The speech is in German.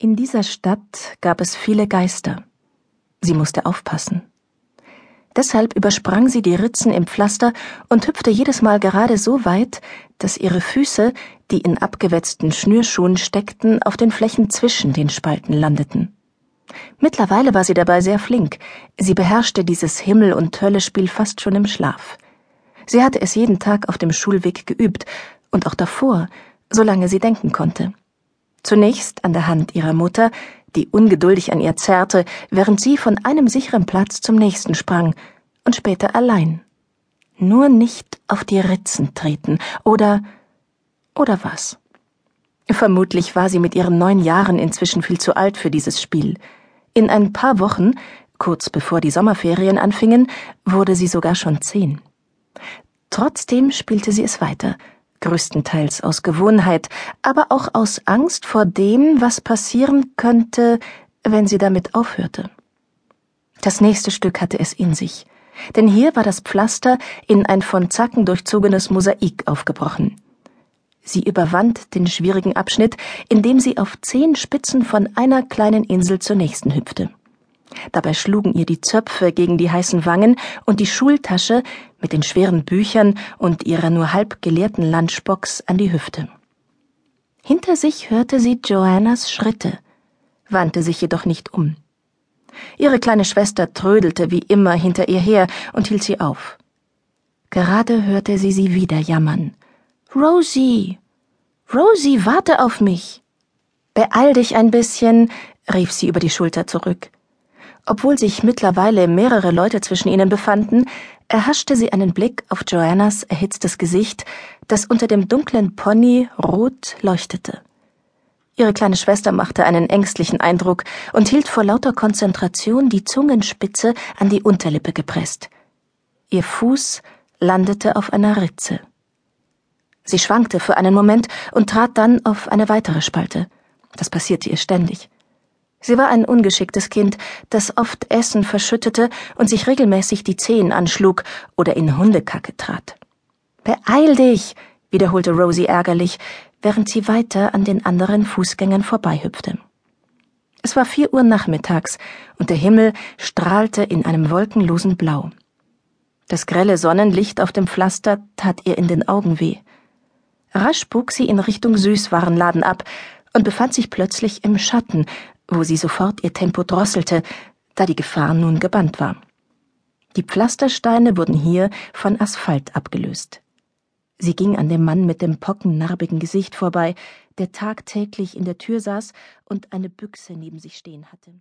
In dieser Stadt gab es viele Geister. Sie musste aufpassen. Deshalb übersprang sie die Ritzen im Pflaster und hüpfte jedes Mal gerade so weit, dass ihre Füße, die in abgewetzten Schnürschuhen steckten, auf den Flächen zwischen den Spalten landeten. Mittlerweile war sie dabei sehr flink. Sie beherrschte dieses Himmel- und Höllespiel fast schon im Schlaf. Sie hatte es jeden Tag auf dem Schulweg geübt und auch davor, solange sie denken konnte. Zunächst an der Hand ihrer Mutter, die ungeduldig an ihr zerrte, während sie von einem sicheren Platz zum nächsten sprang, und später allein. Nur nicht auf die Ritzen treten, oder oder was? Vermutlich war sie mit ihren neun Jahren inzwischen viel zu alt für dieses Spiel. In ein paar Wochen, kurz bevor die Sommerferien anfingen, wurde sie sogar schon zehn. Trotzdem spielte sie es weiter, größtenteils aus Gewohnheit, aber auch aus Angst vor dem, was passieren könnte, wenn sie damit aufhörte. Das nächste Stück hatte es in sich, denn hier war das Pflaster in ein von Zacken durchzogenes Mosaik aufgebrochen. Sie überwand den schwierigen Abschnitt, indem sie auf zehn Spitzen von einer kleinen Insel zur nächsten hüpfte. Dabei schlugen ihr die Zöpfe gegen die heißen Wangen und die Schultasche mit den schweren Büchern und ihrer nur halb geleerten Lunchbox an die Hüfte. Hinter sich hörte sie Joannas Schritte, wandte sich jedoch nicht um. Ihre kleine Schwester trödelte wie immer hinter ihr her und hielt sie auf. Gerade hörte sie sie wieder jammern. Rosie. Rosie, warte auf mich. Beeil dich ein bisschen, rief sie über die Schulter zurück. Obwohl sich mittlerweile mehrere Leute zwischen ihnen befanden, erhaschte sie einen Blick auf Joannas erhitztes Gesicht, das unter dem dunklen Pony rot leuchtete. Ihre kleine Schwester machte einen ängstlichen Eindruck und hielt vor lauter Konzentration die Zungenspitze an die Unterlippe gepresst. Ihr Fuß landete auf einer Ritze. Sie schwankte für einen Moment und trat dann auf eine weitere Spalte. Das passierte ihr ständig. Sie war ein ungeschicktes Kind, das oft Essen verschüttete und sich regelmäßig die Zehen anschlug oder in Hundekacke trat. Beeil dich, wiederholte Rosie ärgerlich, während sie weiter an den anderen Fußgängern vorbeihüpfte. Es war vier Uhr nachmittags und der Himmel strahlte in einem wolkenlosen Blau. Das grelle Sonnenlicht auf dem Pflaster tat ihr in den Augen weh. Rasch bog sie in Richtung Süßwarenladen ab und befand sich plötzlich im Schatten, wo sie sofort ihr Tempo drosselte, da die Gefahr nun gebannt war. Die Pflastersteine wurden hier von Asphalt abgelöst. Sie ging an dem Mann mit dem pockennarbigen Gesicht vorbei, der tagtäglich in der Tür saß und eine Büchse neben sich stehen hatte.